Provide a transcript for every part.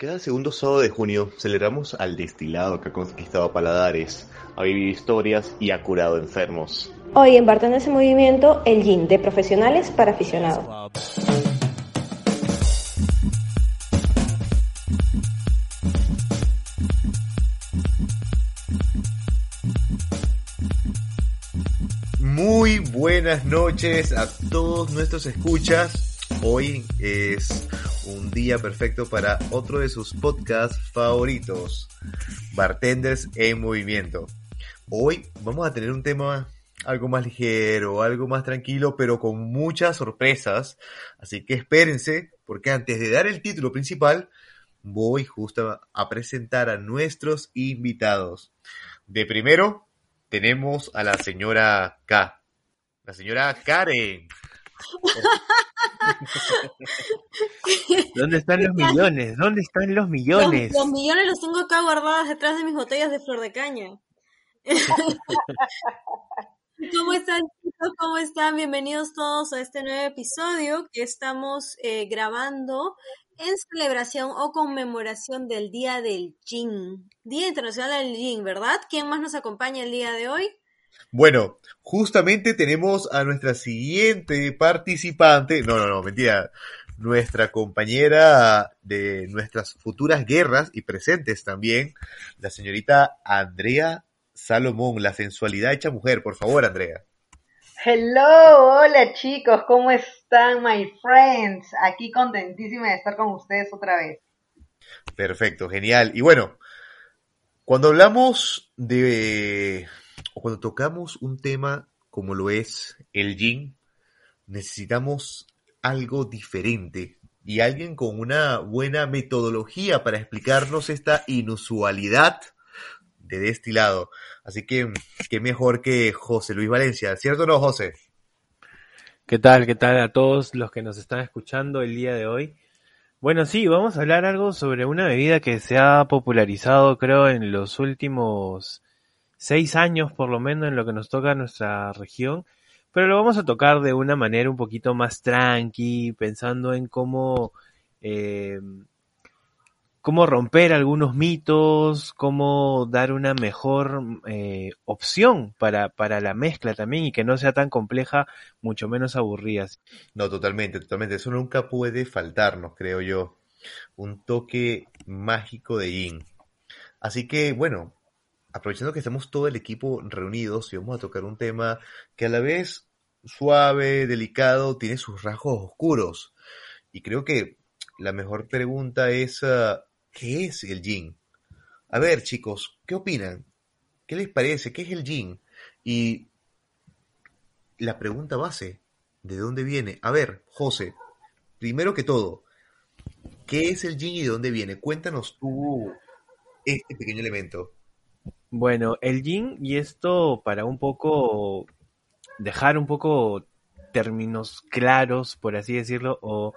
Cada segundo sábado de junio celebramos al destilado que ha conquistado paladares, ha vivido historias y ha curado enfermos. Hoy en Bartenders en Movimiento, el gin de profesionales para aficionados. Muy buenas noches a todos nuestros escuchas. Hoy es un día perfecto para otro de sus podcasts favoritos, Bartenders en Movimiento. Hoy vamos a tener un tema algo más ligero, algo más tranquilo, pero con muchas sorpresas. Así que espérense, porque antes de dar el título principal, voy justo a presentar a nuestros invitados. De primero, tenemos a la señora K, la señora Karen. ¿Dónde están los millones? ¿Dónde están los millones? Los, los millones los tengo acá guardados detrás de mis botellas de flor de caña. ¿Cómo están chicos? ¿Cómo están? Bienvenidos todos a este nuevo episodio que estamos eh, grabando en celebración o conmemoración del Día del Gin. Día Internacional del Gin, ¿verdad? ¿Quién más nos acompaña el día de hoy? Bueno, justamente tenemos a nuestra siguiente participante, no, no, no, mentira, nuestra compañera de nuestras futuras guerras y presentes también, la señorita Andrea Salomón, la sensualidad hecha mujer. Por favor, Andrea. Hello, hola chicos, ¿cómo están, my friends? Aquí contentísima de estar con ustedes otra vez. Perfecto, genial. Y bueno, cuando hablamos de, cuando tocamos un tema como lo es el yin, necesitamos algo diferente y alguien con una buena metodología para explicarnos esta inusualidad de destilado. Así que, qué mejor que José Luis Valencia, ¿cierto o no, José? ¿Qué tal? ¿Qué tal a todos los que nos están escuchando el día de hoy? Bueno, sí, vamos a hablar algo sobre una bebida que se ha popularizado, creo, en los últimos seis años, por lo menos, en lo que nos toca a nuestra región, pero lo vamos a tocar de una manera un poquito más tranqui, pensando en cómo eh, cómo romper algunos mitos, cómo dar una mejor eh, opción para, para la mezcla también y que no sea tan compleja, mucho menos aburrida. No, totalmente, totalmente. Eso nunca puede faltarnos, creo yo. Un toque mágico de yin. Así que, bueno, aprovechando que estamos todo el equipo reunidos y vamos a tocar un tema que a la vez suave, delicado, tiene sus rasgos oscuros. Y creo que la mejor pregunta es, uh, ¿Qué es el yin? A ver, chicos, ¿qué opinan? ¿Qué les parece? ¿Qué es el yin? Y la pregunta base, ¿de dónde viene? A ver, José, primero que todo, ¿qué es el yin y de dónde viene? Cuéntanos tú este pequeño elemento. Bueno, el yin, y esto para un poco dejar un poco términos claros, por así decirlo, o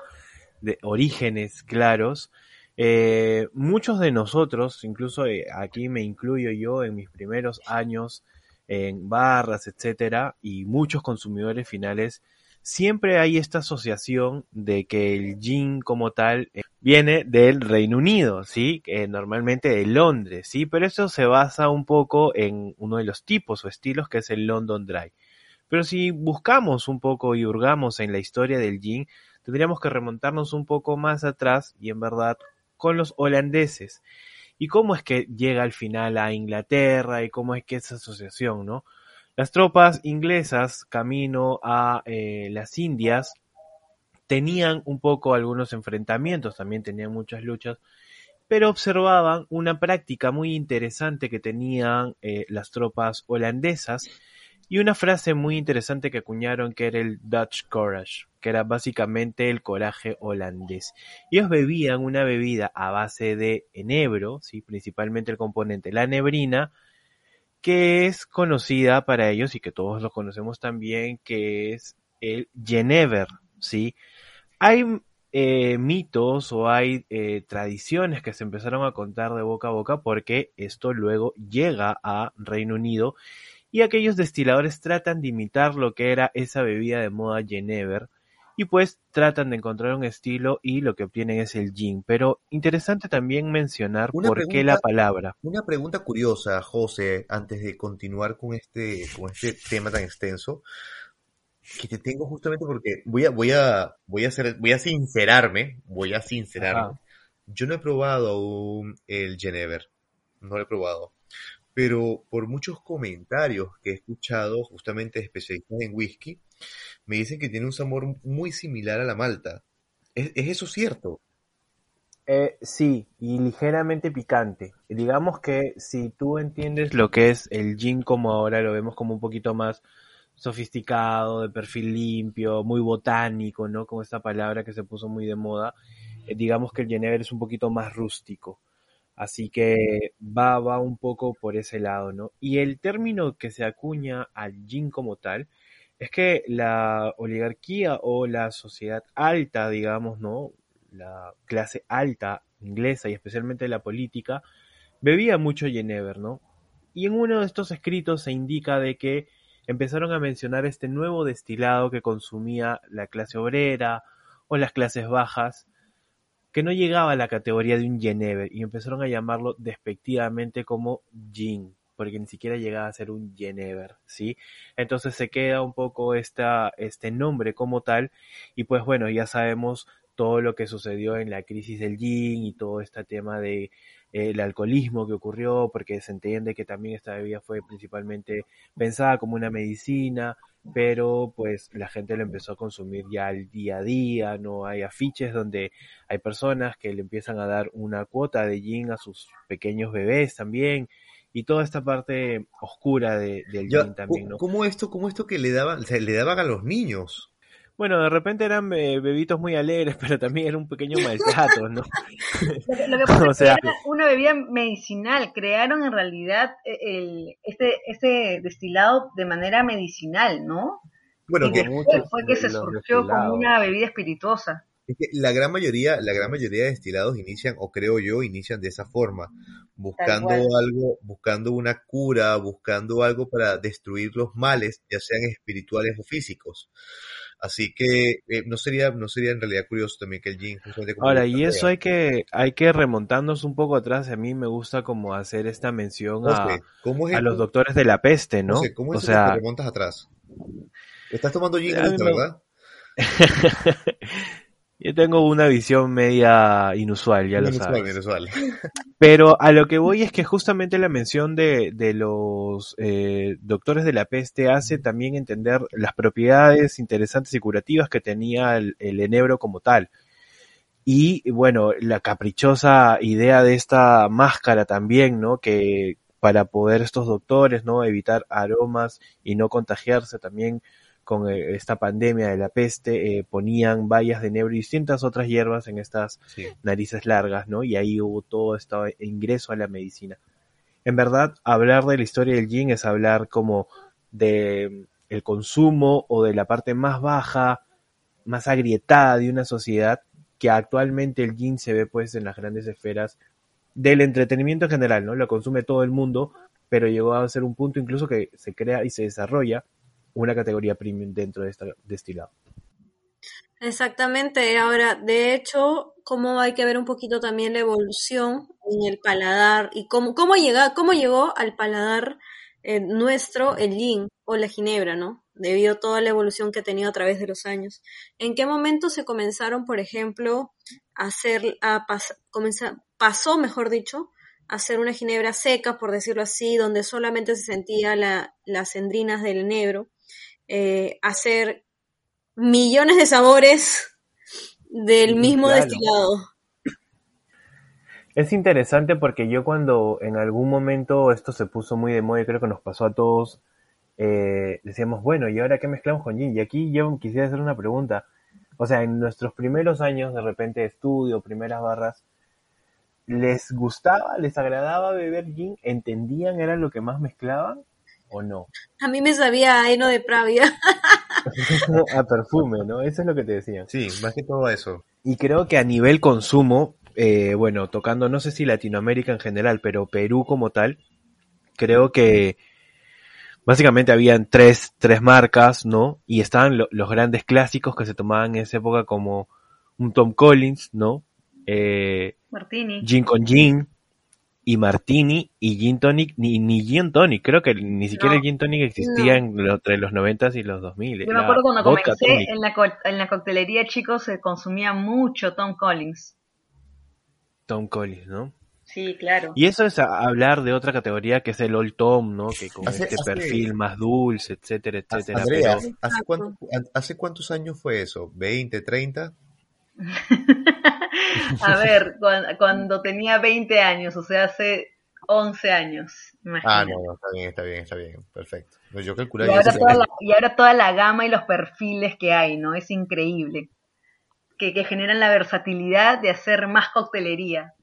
de orígenes claros, eh, muchos de nosotros, incluso eh, aquí me incluyo yo en mis primeros años en barras, etcétera, y muchos consumidores finales, siempre hay esta asociación de que el gin como tal eh, viene del Reino Unido, ¿sí? normalmente de Londres, ¿sí? Pero eso se basa un poco en uno de los tipos o estilos que es el London Dry. Pero si buscamos un poco y hurgamos en la historia del gin, tendríamos que remontarnos un poco más atrás y en verdad con los holandeses. ¿Y cómo es que llega al final a Inglaterra y cómo es que esa asociación, no? Las tropas inglesas camino a eh, las Indias tenían un poco algunos enfrentamientos, también tenían muchas luchas, pero observaban una práctica muy interesante que tenían eh, las tropas holandesas, y una frase muy interesante que acuñaron que era el Dutch Courage, que era básicamente el coraje holandés. Ellos bebían una bebida a base de enebro, ¿sí? principalmente el componente la nebrina, que es conocida para ellos y que todos lo conocemos también, que es el Genever, ¿sí? Hay eh, mitos o hay eh, tradiciones que se empezaron a contar de boca a boca porque esto luego llega a Reino Unido y aquellos destiladores tratan de imitar lo que era esa bebida de moda Genever y pues tratan de encontrar un estilo y lo que obtienen es el gin. Pero interesante también mencionar por qué la palabra. Una pregunta curiosa, José, antes de continuar con este, con este tema tan extenso, que te tengo justamente porque voy a, voy a, voy a hacer, voy a sincerarme, voy a sincerarme. Yo no he probado aún el Genever, no lo he probado pero por muchos comentarios que he escuchado justamente de especialistas en whisky, me dicen que tiene un sabor muy similar a la malta. ¿Es, eso cierto? Eh, sí, y ligeramente picante. Digamos que si tú entiendes lo que es el gin como ahora lo vemos como un poquito más sofisticado, de perfil limpio, muy botánico, ¿no? Con esta palabra que se puso muy de moda, eh, digamos que el Genever es un poquito más rústico. Así que va, va un poco por ese lado, ¿no? Y el término que se acuña al yin como tal es que la oligarquía o la sociedad alta, digamos, ¿no? La clase alta inglesa y especialmente la política, bebía mucho Genever, ¿no? Y en uno de estos escritos se indica de que empezaron a mencionar este nuevo destilado que consumía la clase obrera o las clases bajas que no llegaba a la categoría de un Genever y empezaron a llamarlo despectivamente como gin, porque ni siquiera llegaba a ser un Genever, ¿sí? Entonces se queda un poco esta, este nombre como tal y pues bueno, ya sabemos todo lo que sucedió en la crisis del gin y todo este tema de eh, el alcoholismo que ocurrió, porque se entiende que también esta bebida fue principalmente pensada como una medicina, pero pues la gente lo empezó a consumir ya al día a día, no hay afiches donde hay personas que le empiezan a dar una cuota de gin a sus pequeños bebés también, y toda esta parte oscura de, del gin también, ¿no? ¿Cómo esto, cómo esto que le daban, le daban a los niños? Bueno, de repente eran eh, bebitos muy alegres, pero también era un pequeño maltrato, ¿no? lo que, pasa era una bebida medicinal. Crearon en realidad eh, el, este, este destilado de manera medicinal, ¿no? Bueno, que fue que se surgió como una bebida espirituosa. Es que la gran mayoría, la gran mayoría de destilados inician, o creo yo, inician de esa forma, buscando algo, buscando una cura, buscando algo para destruir los males, ya sean espirituales o físicos. Así que eh, no sería no sería en realidad curioso también que el gin Ahora, y eso hay que hay que remontarnos un poco atrás, a mí me gusta como hacer esta mención a, a los doctores de la peste, ¿no? ¿Cómo es o sea, que te remontas atrás? Estás tomando gin, ¿verdad? Yo tengo una visión media inusual, ya lo sabes. Inusual. Pero a lo que voy es que justamente la mención de, de los eh, doctores de la peste hace también entender las propiedades interesantes y curativas que tenía el, el enebro como tal. Y bueno, la caprichosa idea de esta máscara también, ¿no? Que para poder estos doctores, ¿no? Evitar aromas y no contagiarse también con eh, esta pandemia de la peste, eh, ponían bayas de enebro y distintas otras hierbas en estas narices largas, ¿no? Y ahí hubo todo este ingreso a la medicina. En verdad, hablar de la historia del gin es hablar como de mm, el consumo o de la parte más baja, más agrietada de una sociedad que actualmente el gin se ve pues en las grandes esferas del entretenimiento en general, ¿no? Lo consume todo el mundo, pero llegó a ser un punto incluso que se crea y se desarrolla una categoría premium dentro de este destilado. Exactamente. Ahora, de hecho, cómo hay que ver un poquito también la evolución en el paladar y cómo, cómo, llega, cómo llegó al paladar eh, nuestro el gin o la ginebra, ¿no? Debido a toda la evolución que ha tenido a través de los años. ¿En qué momento se comenzaron, por ejemplo, a hacer, a comenzar, pasó, mejor dicho, a hacer una ginebra seca, por decirlo así, donde solamente se sentía la, las endrinas del enebro eh, hacer millones de sabores del mismo destilado. Es interesante porque yo cuando en algún momento esto se puso muy de moda, y creo que nos pasó a todos, eh, decíamos, bueno, ¿y ahora qué mezclamos con gin? Y aquí yo quisiera hacer una pregunta. O sea, en nuestros primeros años de repente de estudio, primeras barras, ¿les gustaba, les agradaba beber gin? ¿Entendían era lo que más mezclaban o no? A mí me sabía a heno de pravia. a perfume, ¿no? Eso es lo que te decían. Sí, más que todo eso. Y creo que a nivel consumo, eh, bueno, tocando, no sé si Latinoamérica en general, pero Perú como tal, creo que básicamente habían tres, tres marcas, ¿no? Y estaban los grandes clásicos que se tomaban en esa época como un Tom Collins, ¿no? Eh, Martini. Gin con Gin y Martini y Gin Tonic, ni, ni Gin Tonic, creo que ni siquiera el Gin Tonic existía entre los 90 y los 2000. Yo me acuerdo cuando comencé en la, en la coctelería, chicos, se consumía mucho Tom Collins. Tom Collins, ¿no? Sí, claro. Y eso es hablar de otra categoría que es el Old Tom, ¿no? Que con este perfil más dulce, etcétera, etcétera. Andrea, ¿hace, cuántos años fue eso? ¿20, 30? A ver, cuando, tenía 20 años, o sea, hace 11 años. Ah, no, está bien, está bien, está bien, perfecto. yo y, ahora toda la, y ahora toda la gama y los perfiles que hay, ¿no? Es increíble. Que, que generan la versatilidad de hacer más coctelería.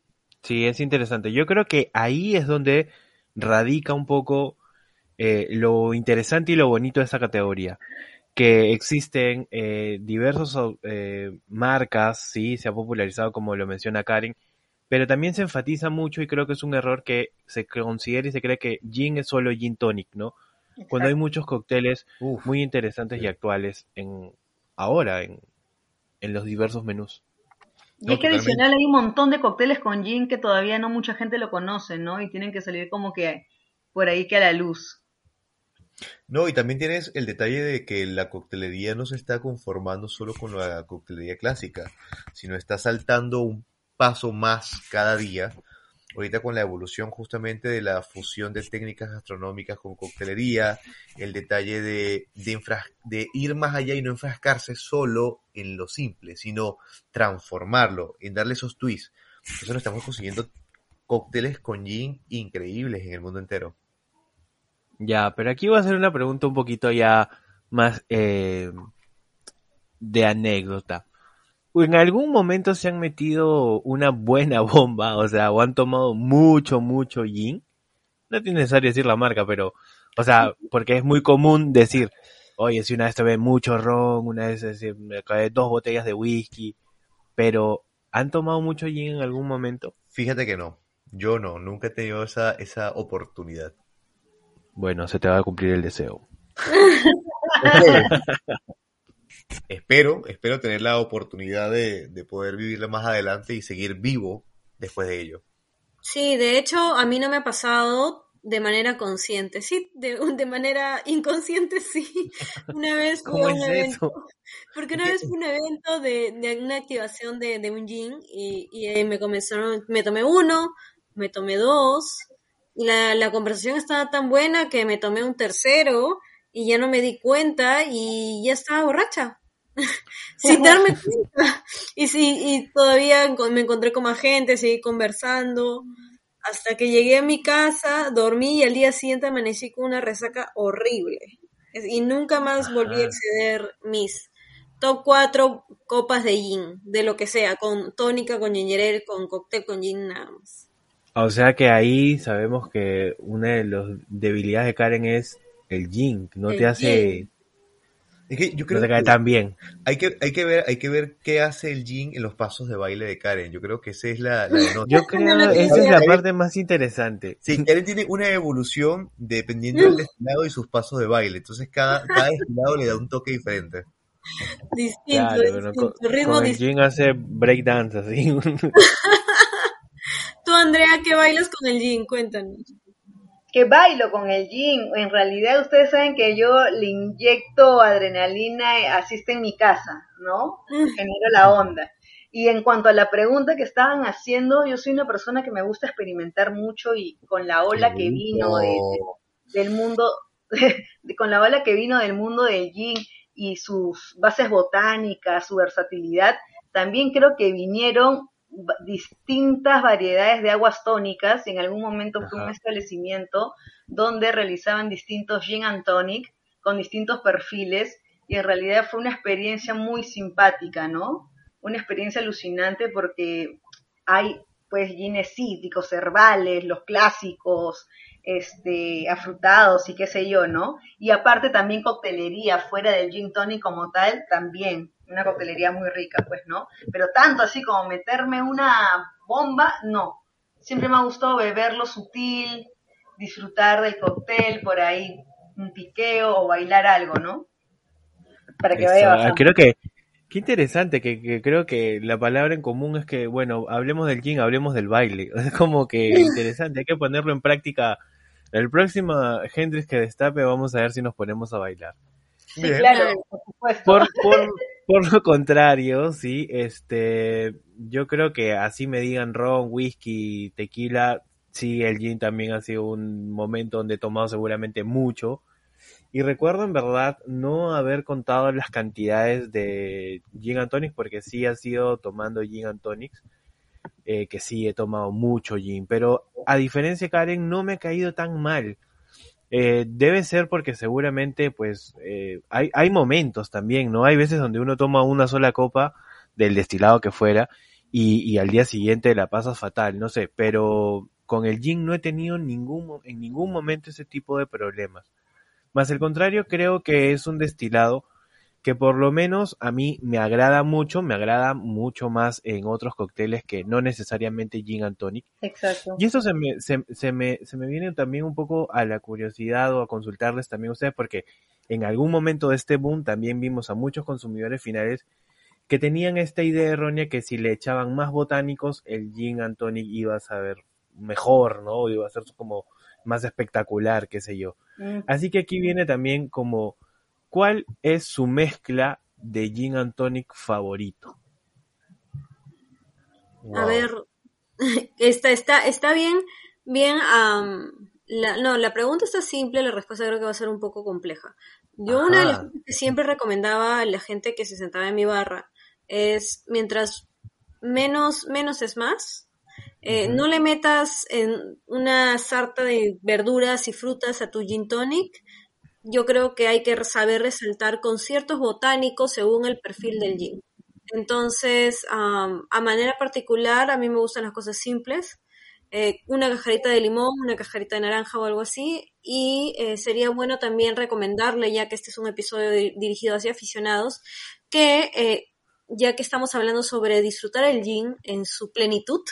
Sí, es interesante. Yo creo que ahí es donde radica un poco eh, lo interesante y lo bonito de esta categoría. Que existen eh, diversas eh, marcas, sí, se ha popularizado como lo menciona Karen, pero también se enfatiza mucho y creo que es un error que se considera y se cree que gin es solo gin tonic, ¿no? Cuando hay muchos cócteles muy interesantes y actuales en ahora en, en los diversos menús. Y es que adicional hay un montón de cócteles con gin que todavía no mucha gente lo conoce, ¿no? Y tienen que salir como que por ahí que a la luz. No, y también tienes el detalle de que la coctelería no se está conformando solo con la coctelería clásica, sino está saltando un paso más cada día ahorita con la evolución justamente de la fusión de técnicas gastronómicas con coctelería, el detalle de, ir más allá y no enfrascarse solo en lo simple, sino transformarlo, en darle esos twists. Por eso estamos consiguiendo cócteles con gin increíbles en el mundo entero. Ya, pero aquí voy a hacer una pregunta un poquito ya más eh, de anécdota en algún momento se han metido una buena bomba, o sea, o han tomado mucho, mucho gin. No tiene necesario decir la marca, pero, o sea, porque es muy común decir, oye, si una vez tomé mucho ron, una vez me cae dos botellas de whisky, pero ¿han tomado mucho gin en algún momento? Fíjate que no, yo no, nunca he tenido esa, esa oportunidad. Bueno, se te va a cumplir el deseo. espero, espero tener la oportunidad de, poder vivirla más adelante y seguir vivo después de ello. Sí, de hecho, a mí no me ha pasado de manera consciente, sí, de, de manera inconsciente, sí. Una vez fue un evento, porque una vez fue un evento de, de una activación de, de un gin y, y, me comenzaron, me tomé uno, me tomé dos, la, la conversación estaba tan buena que me tomé un tercero y ya no me di cuenta y ya estaba borracha. sin darme cuenta. Y sí, y todavía me encontré con más gente, seguí conversando, hasta que llegué a mi casa, dormí y al día siguiente amanecí con una resaca horrible. Y nunca más volví a exceder mis top 4 copas de gin, de lo que sea, con tónica, con ginger con cóctel, con gin, nada más. O sea que ahí sabemos que una de las debilidades de Karen es el gin, no te hace... Es que yo creo no te cae tan bien. Hay que, hay, que ver, hay que ver qué hace el Jin en los pasos de baile de Karen. Yo creo que esa es la, la Yo creo que esa es la parte más interesante. Sí, Karen tiene una evolución dependiendo del destinado y sus pasos de baile. Entonces cada, cada destinado le da un toque diferente. Distinto, distinto. ritmo con el Jin hace breakdance así. Tú, Andrea, ¿qué bailas con el Jin? Cuéntanos que bailo con el gym. En realidad ustedes saben que yo le inyecto adrenalina, asiste en mi casa, ¿no? Mm. Genero la onda. Y en cuanto a la pregunta que estaban haciendo, yo soy una persona que me gusta experimentar mucho y con la ola que vino del mundo, con la ola que vino del mundo del gym y sus bases botánicas, su versatilidad, también creo que vinieron distintas variedades de aguas tónicas y en algún momento fue un establecimiento donde realizaban distintos gin and tonic con distintos perfiles y en realidad fue una experiencia muy simpática, ¿no? Una experiencia alucinante porque hay pues gines cítricos, herbales, los clásicos, este, afrutados y qué sé yo, ¿no? Y aparte también coctelería fuera del gin tonic como tal, también una coctelería muy rica, pues, ¿no? Pero tanto así como meterme una bomba, no. Siempre me ha gustado beberlo sutil, disfrutar del cóctel por ahí, un piqueo o bailar algo, ¿no? Para que vaya Creo que Qué interesante, que, creo que la palabra en común es que, bueno, hablemos del gin, hablemos del baile. Es como que interesante, hay que ponerlo en práctica. El próximo Hendrix que destape, vamos a ver si nos ponemos a bailar. Sí, claro, por supuesto. Por, por, por, lo contrario, sí, este, yo creo que así me digan ron, whisky, tequila, sí, el gin también ha sido un momento donde he tomado seguramente mucho y recuerdo en verdad no haber contado las cantidades de Gin and Tonics porque sí ha sido tomando Gin and Tonics, eh, que sí he tomado mucho gin, pero a diferencia de Karen no me ha caído tan mal. Eh, debe ser porque seguramente pues eh, hay, hay momentos también, ¿no? Hay veces donde uno toma una sola copa del destilado que fuera y, al día siguiente la pasas fatal, no sé, pero con el gin no he tenido ningún, en ningún momento ese tipo de problemas. Más el contrario, creo que es un destilado que por lo menos a mí me agrada mucho, me agrada mucho más en otros cócteles que no necesariamente gin and tonic. Exacto. Y eso se me, se, se, me, se me viene también un poco a la curiosidad o a consultarles también a ustedes, porque en algún momento de este boom también vimos a muchos consumidores finales que tenían esta idea errónea que si le echaban más botánicos, el gin and tonic iba a saber mejor, ¿no? Iba a ser como más espectacular, qué sé yo. Mm. Así que aquí viene también como, ¿cuál es su mezcla de gin and tonic favorito? A ver, está, está, está bien, bien, no, la pregunta está simple, la respuesta creo que va a ser un poco compleja. Yo una de las cosas que siempre recomendaba a la gente que se sentaba en mi barra es, mientras menos, menos es más, eh, no le metas en una sarta de verduras y frutas a tu gin tonic. Yo creo que hay que saber resaltar con ciertos botánicos según el perfil del gin. Entonces, a manera particular, a mí me gustan las cosas simples. Eh, una cajarita de limón, una cajarita de naranja o algo así. Y eh, sería bueno también recomendarle, ya que este es un episodio dirigido hacia aficionados, que ya que estamos hablando sobre disfrutar el gin en su plenitud,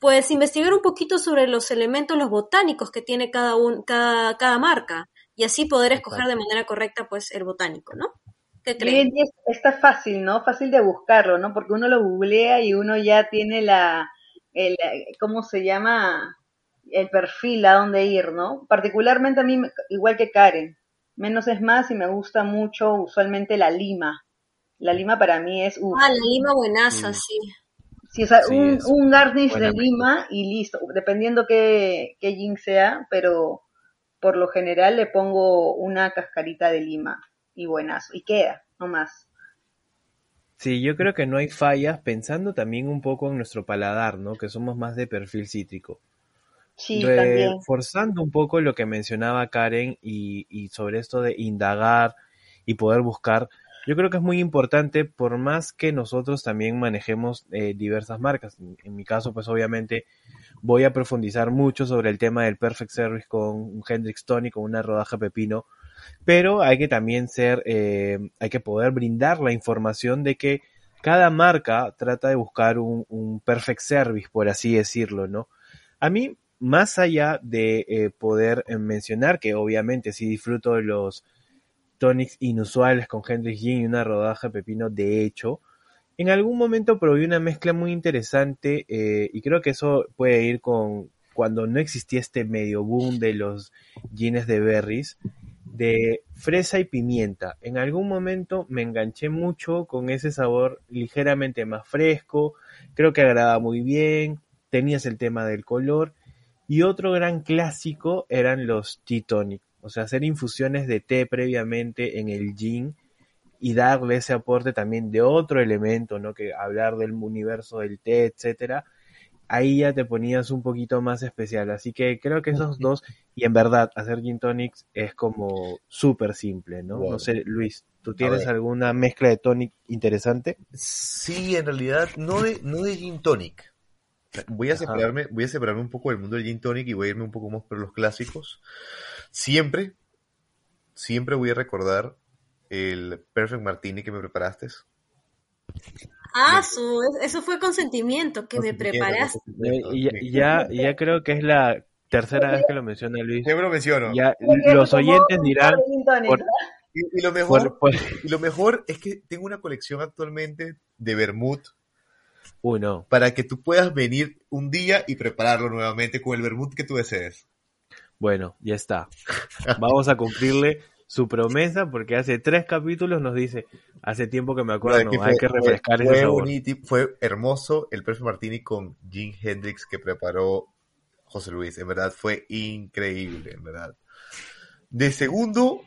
pues investigar un poquito sobre los elementos, los botánicos que tiene cada, un, cada, cada marca y así poder escoger de manera correcta pues el botánico, ¿no? ¿Qué creen? está fácil, ¿no? Fácil de buscarlo, ¿no? Porque uno lo googlea y uno ya tiene la, el, ¿cómo se llama? El perfil a dónde ir, ¿no? Particularmente a mí, igual que Karen, menos es más y me gusta mucho usualmente la lima. La lima para mí es... ah, la lima buenaza, mm. sí. Sí, o sea, un, garnish de lima y listo, dependiendo qué, qué gin sea, pero por lo general le pongo una cascarita de lima y buenazo, y queda, no más. Sí, yo creo que no hay fallas, pensando también un poco en nuestro paladar, ¿no? Que somos más de perfil cítrico. Sí, también. Forzando un poco lo que mencionaba Karen y, y sobre esto de indagar y poder buscar, yo creo que es muy importante, por más que nosotros también manejemos eh, diversas marcas. En, mi caso, pues obviamente voy a profundizar mucho sobre el tema del Perfect Service con un Hendrix Tony, con una rodaja pepino, pero hay que también ser, eh, hay que poder brindar la información de que cada marca trata de buscar un, perfect service, por así decirlo, ¿no? A mí, más allá de eh, poder mencionar que obviamente sí disfruto de los tonics inusuales con Hendrix Gin y una rodaja de pepino de hecho. En algún momento probé una mezcla muy interesante eh, y creo que eso puede ir con cuando no existía este medio boom de los gines de berries, de fresa y pimienta. En algún momento me enganché mucho con ese sabor ligeramente más fresco, creo que agradaba muy bien, tenías el tema del color y otro gran clásico eran los tea tonic o sea, hacer infusiones de té previamente en el gin y darle ese aporte también de otro elemento, ¿no? Que hablar del universo del té, etcétera, ahí ya te ponías un poquito más especial. Así que creo que esos dos, y en verdad, hacer gin tonics es como súper simple, ¿no? No sé, Luis, ¿tú tienes alguna mezcla de tonic interesante? Sí, en realidad, no de, no de gin tonic. Voy a separarme, voy a separarme un poco del mundo del gin tonic y voy a irme un poco más por los clásicos. Siempre, siempre voy a recordar el Perfect Martini que me preparaste. Ah, su, eso fue consentimiento que me preparaste. Ya, ya, creo que es la tercera vez que lo menciona Luis. Siempre lo menciono. Ya, los oyentes dirán. y, lo mejor, y lo mejor es que tengo una colección actualmente de vermut. Uno. Para que tú puedas venir un día y prepararlo nuevamente con el vermut que tú desees. Bueno, ya está. Vamos a cumplirle su promesa porque hace tres capítulos nos dice, hace tiempo que me acuerdo, hay que refrescar ese sabor. fue hermoso el Perfect Martini con Jim Hendrix que preparó José Luis, en verdad fue increíble, en verdad. De segundo,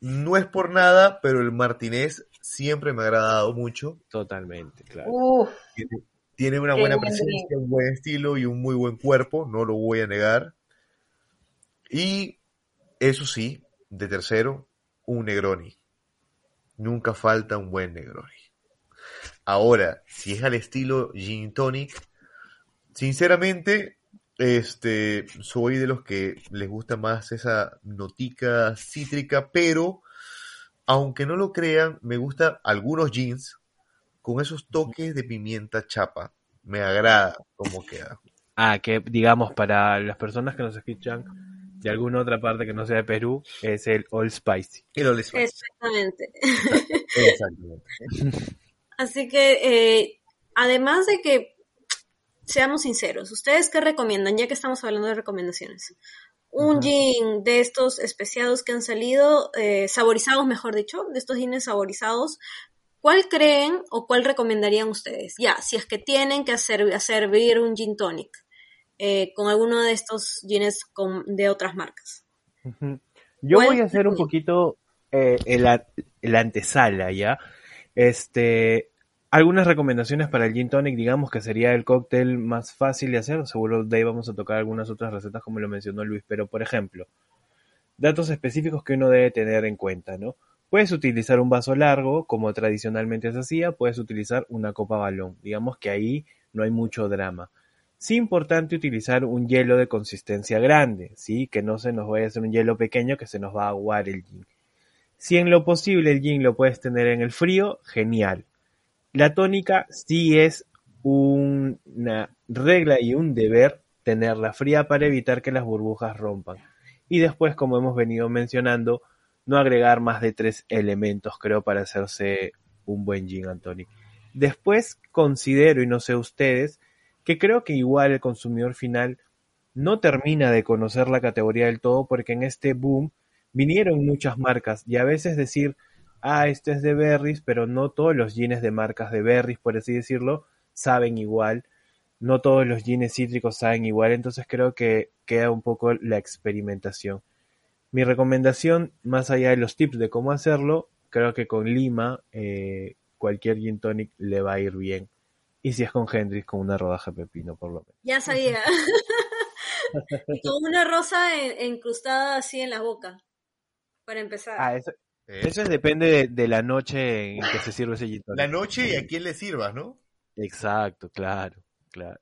no es por nada, pero el Martínez siempre me ha agradado mucho. Totalmente, claro. tiene, una buena presencia, un buen estilo y un muy buen cuerpo, no lo voy a negar. Y eso sí, de tercero, un Negroni. Nunca falta un buen Negroni. Ahora, si es al estilo Gin Tonic, sinceramente, este, soy de los que les gusta más esa notica cítrica, pero aunque no lo crean, me gustan algunos jeans con esos toques de pimienta chapa. Me agrada cómo queda. Ah, que digamos para las personas que nos escuchan, de alguna otra parte que no sea de Perú, es el Old Spicy. El Spicy. Exactamente. Exactamente. Así que, eh, además de que, seamos sinceros, ¿ustedes qué recomiendan? Ya que estamos hablando de recomendaciones. Un gin de estos especiados que han salido, eh, saborizados, mejor dicho, de estos gines saborizados, ¿cuál creen o cuál recomendarían ustedes? Ya, si es que tienen que hacer, servir un gin tonic eh, con alguno de estos jeans de otras marcas. Yo voy a hacer un poquito eh, el, antesala, ¿ya? Este, algunas recomendaciones para el gin tonic, digamos que sería el cóctel más fácil de hacer. Seguro de ahí vamos a tocar algunas otras recetas como lo mencionó Luis, pero por ejemplo, datos específicos que uno debe tener en cuenta, ¿no? Puedes utilizar un vaso largo, como tradicionalmente se hacía, puedes utilizar una copa balón. Digamos que ahí no hay mucho drama. Sí importante utilizar un hielo de consistencia grande, ¿sí? que no se nos vaya a hacer un hielo pequeño que se nos va a aguar el gin. Si en lo posible el gin lo puedes tener en el frío, genial. La tónica sí es una regla y un deber tenerla fría para evitar que las burbujas rompan. Y después, como hemos venido mencionando, no agregar más de tres elementos, creo, para hacerse un buen gin Anthony. Después considero, y no sé ustedes, que creo que igual el consumidor final no termina de conocer la categoría del todo porque en este boom vinieron muchas marcas y a veces decir, ah, este es de berries, pero no todos los jeans de marcas de berries, por así decirlo, saben igual, no todos los jeans cítricos saben igual, entonces creo que queda un poco la experimentación. Mi recomendación, más allá de los tips de cómo hacerlo, creo que con Lima eh, cualquier gin tonic le va a ir bien. Y si es con Hendrix, con una rodaja de pepino, por lo menos. Ya sabía. y con una rosa incrustada así en la boca. Para empezar. Ah, eso, eso depende de, la noche en que se sirve ese gin La noche y a quién le sirvas, ¿no? Exacto, claro, claro.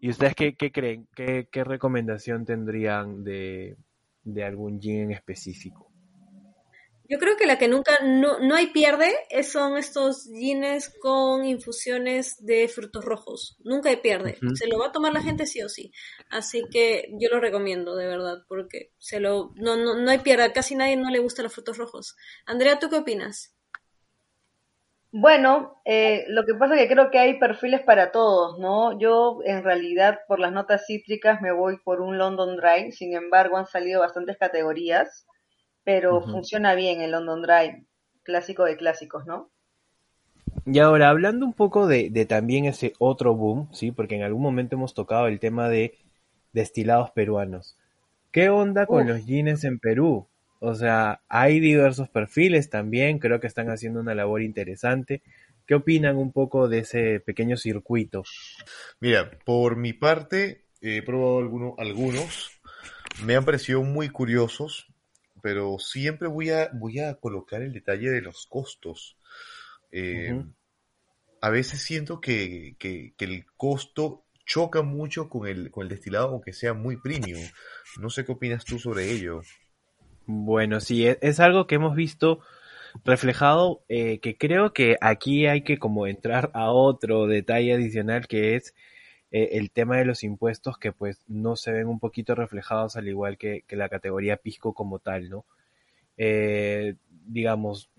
¿Y ustedes qué, creen? ¿Qué, ¿Qué, recomendación tendrían de, de algún gin en específico? Yo creo que la que nunca, no, no hay pierde, son estos gines con infusiones de frutos rojos. Nunca hay pierde. Se lo va a tomar la gente sí o sí. Así que yo lo recomiendo, de verdad, porque se lo, no, no, no hay pierde. Casi nadie no le gusta los frutos rojos. Andrea, ¿tú qué opinas? Bueno, eh, lo que pasa es que creo que hay perfiles para todos, ¿no? Yo en realidad por las notas cítricas me voy por un London Dry, sin embargo han salido bastantes categorías pero funciona bien el London Dry, clásico de clásicos, ¿no? Y ahora, hablando un poco de, también ese otro boom, ¿sí? Porque en algún momento hemos tocado el tema de destilados peruanos. ¿Qué onda con los jeans en Perú? O sea, hay diversos perfiles también, creo que están haciendo una labor interesante. ¿Qué opinan un poco de ese pequeño circuito? Mira, por mi parte, he probado algunos, me han parecido muy curiosos, pero siempre voy a, voy a colocar el detalle de los costos. Eh, a veces siento que, el costo choca mucho con el, con el destilado, aunque sea muy premium. No sé qué opinas tú sobre ello. Bueno, sí, e, es, algo que hemos visto reflejado, eh, que creo que aquí hay que como entrar a otro detalle adicional que es eh, el tema de los impuestos que pues no se ven un poquito reflejados al igual que, la categoría pisco como tal, ¿no? Eh, digamos,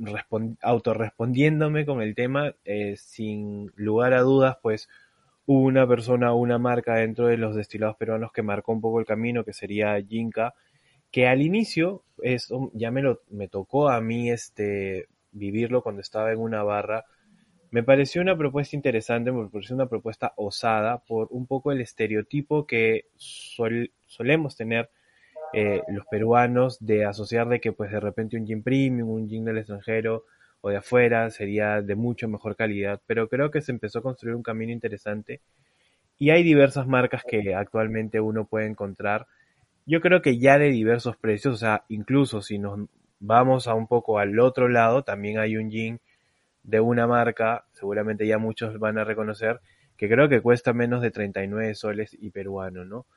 autorrespondiéndome con el tema, sin lugar a dudas, pues hubo una persona, una marca dentro de los destilados peruanos que marcó un poco el camino, que sería Jinka, que al inicio, eso ya me, lo, me tocó a mí este, vivirlo cuando estaba en una barra, me pareció una propuesta interesante, me pareció una propuesta osada por un poco el estereotipo que solemos tener eh, los peruanos de asociar de que pues de repente un gin premium, un gin del extranjero o de afuera sería de mucho mejor calidad, pero creo que se empezó a construir un camino interesante y hay diversas marcas que actualmente uno puede encontrar. Yo creo que ya de diversos precios, o sea, incluso si nos vamos a un poco al otro lado, también hay un jean de una marca, seguramente ya muchos van a reconocer, que creo que cuesta menos de 39 soles y peruano, ¿no?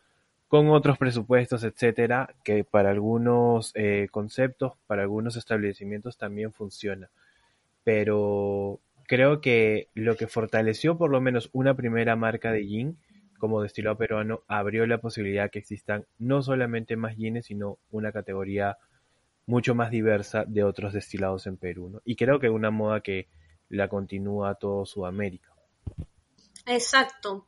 Con otros presupuestos, etcétera, que para algunos eh, conceptos, para algunos establecimientos también funciona. Pero creo que lo que fortaleció por lo menos una primera marca de jean como destilado peruano abrió la posibilidad que existan no solamente más gines, sino una categoría mucho más diversa de otros destilados en Perú. Y creo que una moda que la continúa todo Sudamérica. Exacto.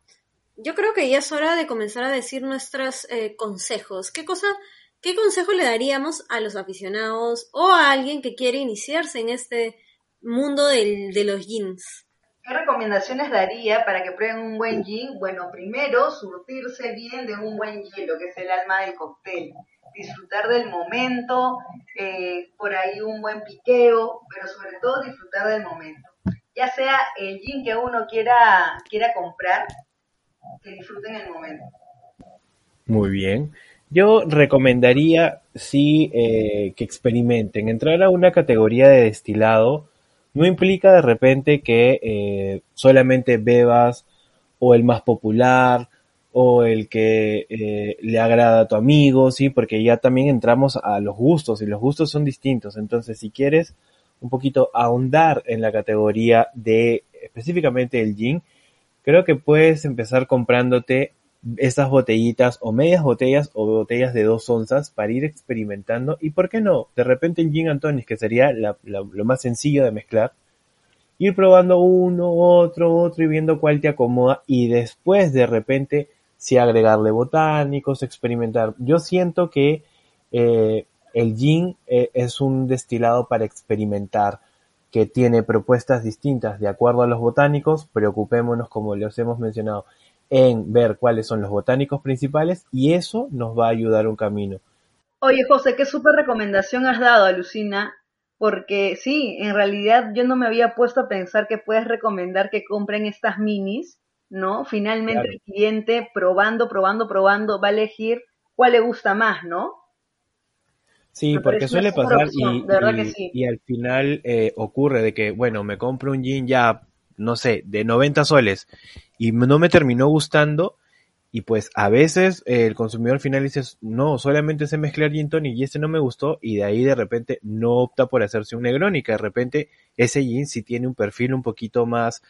Yo creo que ya es hora de comenzar a decir nuestros eh, consejos. ¿Qué cosa, qué consejo le daríamos a los aficionados o a alguien que quiere iniciarse en este mundo de los jeans? ¿Qué recomendaciones daría para que prueben un buen gin? Bueno, primero, surtirse bien de un buen hielo, que es el alma del cóctel. Disfrutar del momento, eh, por ahí un buen piqueo, pero sobre todo disfrutar del momento. Ya sea el gin que uno quiera, quiera comprar, que disfruten el momento. Muy bien. Yo recomendaría, sí, eh, que experimenten. Entrar a una categoría de destilado no implica de repente que eh, solamente bebas o el más popular o el que eh, le agrada a tu amigo, ¿sí? Porque ya también entramos a los gustos y los gustos son distintos. Entonces, si quieres un poquito ahondar en la categoría de específicamente el gin, creo que puedes empezar comprándote estas botellitas o medias botellas o botellas de dos onzas para ir experimentando y por qué no, de repente en Gin Antonis, que sería lo más sencillo de mezclar, ir probando uno, otro, otro y viendo cuál te acomoda y después de repente si agregarle botánicos, experimentar. Yo siento que eh, el gin eh, es un destilado para experimentar, que tiene propuestas distintas de acuerdo a los botánicos. Preocupémonos, como les hemos mencionado, en ver cuáles son los botánicos principales y eso nos va a ayudar un camino. Oye, José, qué súper recomendación has dado, Alucina, porque sí, en realidad yo no me había puesto a pensar que puedes recomendar que compren estas minis, ¿no? Finalmente el cliente probando, probando, probando va a elegir cuál le gusta más, ¿no? Sí, porque suele pasar y, al final eh, ocurre de que, bueno, me compro un jean ya, no sé, de 90 soles y no me terminó gustando y pues a veces el consumidor final dice, no, solamente sé mezclar gin tonic y este no me gustó y de ahí de repente no opta por hacerse un negrón y que de repente ese gin sí tiene un perfil un poquito más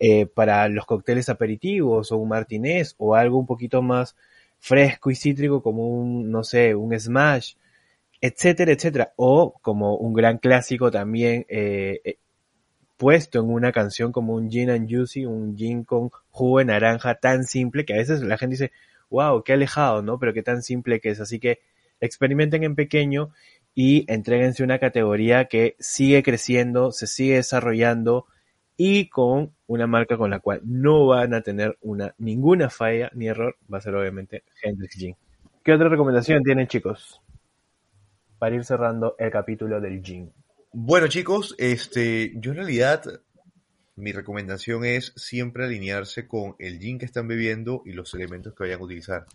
eh, para los cócteles aperitivos o un martinez o algo un poquito más fresco y cítrico como un, no sé, un smash, etcétera, etcétera. O como un gran clásico también, eh, eh puesto en una canción como un gin and juicy, un gin con jugo de naranja tan simple que a veces la gente dice, wow, qué alejado, ¿no? Pero qué tan simple que es. Así que experimenten en pequeño y entréguense una categoría que sigue creciendo, se sigue desarrollando y con una marca con la cual no van a tener una ninguna falla ni error, va a ser obviamente Hendrix Gin. ¿Qué otra recomendación tienen chicos? Para ir cerrando el capítulo del gin. Bueno chicos, este, yo en realidad mi recomendación es siempre alinearse con el gin que están bebiendo y los elementos que vayan a utilizar.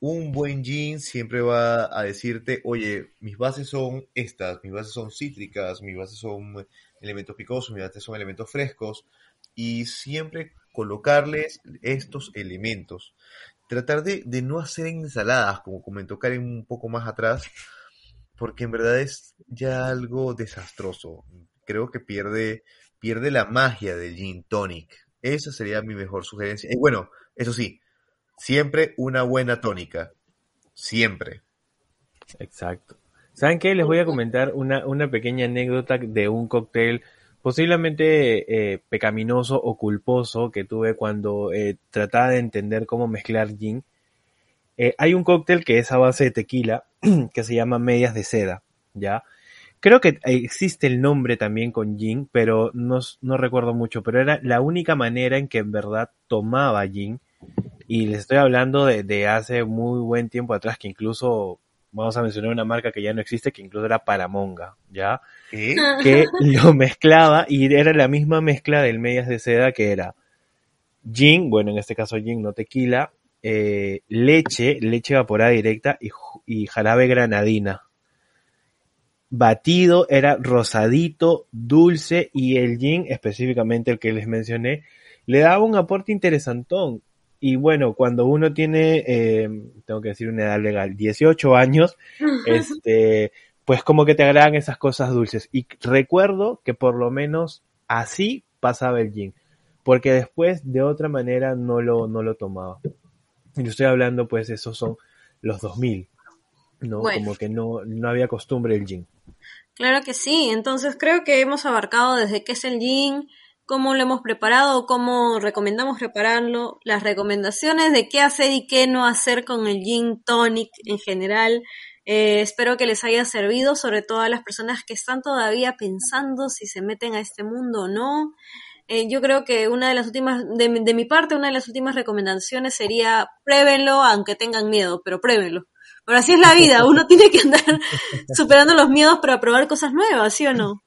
Un buen gin siempre va a decirte, oye, mis bases son estas, mis bases son cítricas, mis bases son elementos picosos, mis bases son elementos frescos, y siempre colocarles estos elementos. Tratar de, de no hacer ensaladas, como comentó Karen un poco más atrás, porque en verdad es ya algo desastroso. Creo que pierde, pierde la magia del gin tonic. Esa sería mi mejor sugerencia. Y bueno, eso sí, siempre una buena tónica. Siempre. Exacto. ¿Saben qué? Les voy a comentar una, una pequeña anécdota de un cóctel posiblemente eh, pecaminoso o culposo que tuve cuando eh, trataba de entender cómo mezclar gin. Eh, hay un cóctel que es a base de tequila que se llama medias de seda, ¿ya? Creo que existe el nombre también con gin, pero no, no recuerdo mucho, pero era la única manera en que en verdad tomaba gin. Y les estoy hablando de, de hace muy buen tiempo atrás, que incluso vamos a mencionar una marca que ya no existe, que incluso era Paramonga, ¿ya? Que lo mezclaba y era la misma mezcla del medias de seda que era gin, bueno, en este caso gin, no tequila, eh, leche, leche evaporada directa y, jarabe granadina. Batido era rosadito, dulce y el gin, específicamente el que les mencioné, le daba un aporte interesantón. Y bueno, cuando uno tiene, eh, tengo que decir una edad legal, 18 años, este, pues como que te agradan esas cosas dulces. Y recuerdo que por lo menos así pasaba el gin, porque después de otra manera no lo, no lo tomaba. Yo estoy hablando, pues, esos son los 2000, ¿no? Como que no, no había costumbre el gin. Claro que sí, entonces creo que hemos abarcado desde qué es el gin, cómo lo hemos preparado, cómo recomendamos prepararlo, las recomendaciones de qué hacer y qué no hacer con el gin tonic en general. Eh, espero que les haya servido, sobre todo a las personas que están todavía pensando si se meten a este mundo o no. Eh, yo creo que una de las últimas, de, mi parte, una de las últimas recomendaciones sería pruébenlo aunque tengan miedo, pero pruébenlo. Pero así es la vida, uno tiene que andar superando los miedos para probar cosas nuevas, ¿sí o no?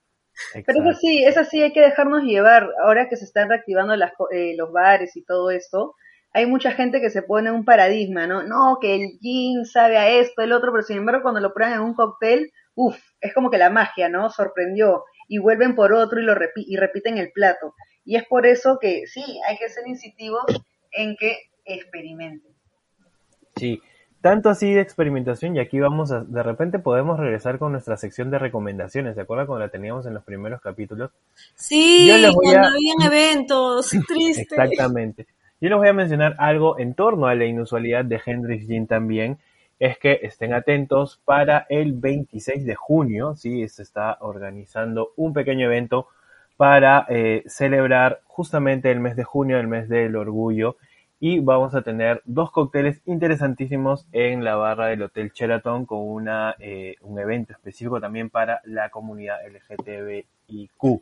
Pero eso sí, eso sí hay que dejarnos llevar. Ahora que se están reactivando las, eh, los bares y todo esto, hay mucha gente que se pone un paradigma, ¿no? No, que el gin sabe a esto, el otro, pero sin embargo cuando lo prueban en un cóctel, uff, es como que la magia, ¿no? Sorprendió. Y vuelven por otro y, lo y repiten el plato. Y es por eso que sí, hay que ser incisivos en que experimenten. Sí, tanto así de experimentación y aquí vamos a, de repente podemos regresar con nuestra sección de recomendaciones, ¿de acuerdo? Cuando la teníamos en los primeros capítulos. Sí, cuando habían eventos, triste. Exactamente. Yo les voy a mencionar algo en torno a la inusualidad de Hendrix Gin también, es que estén atentos para el 26 de junio, sí, se está organizando un pequeño evento para eh, celebrar justamente el mes de junio, el mes del orgullo, y vamos a tener dos cócteles interesantísimos en la barra del Hotel Sheraton con una, eh, un evento específico también para la comunidad LGTBIQ.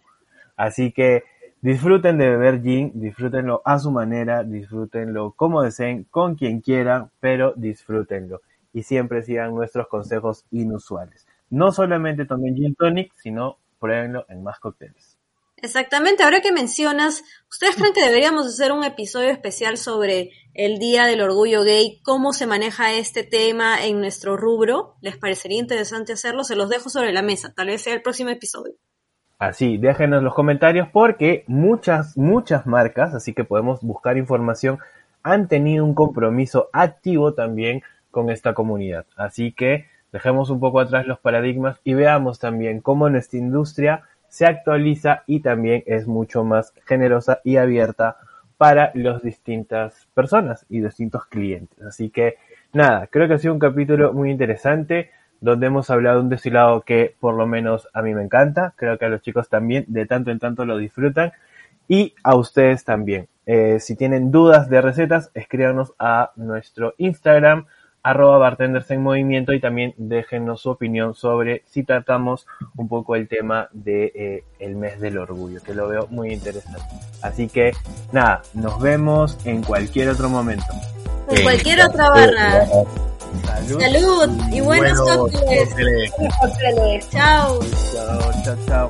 Así que disfruten de beber gin, disfrútenlo a su manera, disfrútenlo como deseen, con quien quieran, pero disfrútenlo. Y siempre sigan nuestros consejos inusuales. No solamente tomen gin tonic, sino pruébenlo en más cócteles. Exactamente, ahora que mencionas, ¿ustedes creen que deberíamos hacer un episodio especial sobre el Día del Orgullo Gay? ¿Cómo se maneja este tema en nuestro rubro? ¿Les parecería interesante hacerlo? Se los dejo sobre la mesa, tal vez sea el próximo episodio. Así, déjenos los comentarios porque muchas, muchas marcas, así que podemos buscar información, han tenido un compromiso activo también con esta comunidad. Así que dejemos un poco atrás los paradigmas y veamos también cómo nuestra industria se actualiza y también es mucho más generosa y abierta para las distintas personas y distintos clientes. Así que nada, creo que ha sido un capítulo muy interesante donde hemos hablado de un destilado que por lo menos a mí me encanta, creo que a los chicos también de tanto en tanto lo disfrutan y a ustedes también. Eh, si tienen dudas de recetas, escríbanos a nuestro Instagram arroba bartenders en movimiento y también déjenos su opinión sobre si tratamos un poco el tema de eh, el mes del orgullo, que lo veo muy interesante. Así que nada, nos vemos en cualquier otro momento. En cualquier otra barra. Salud. Salud y buenos bueno, Chao. Chao, chao, chao.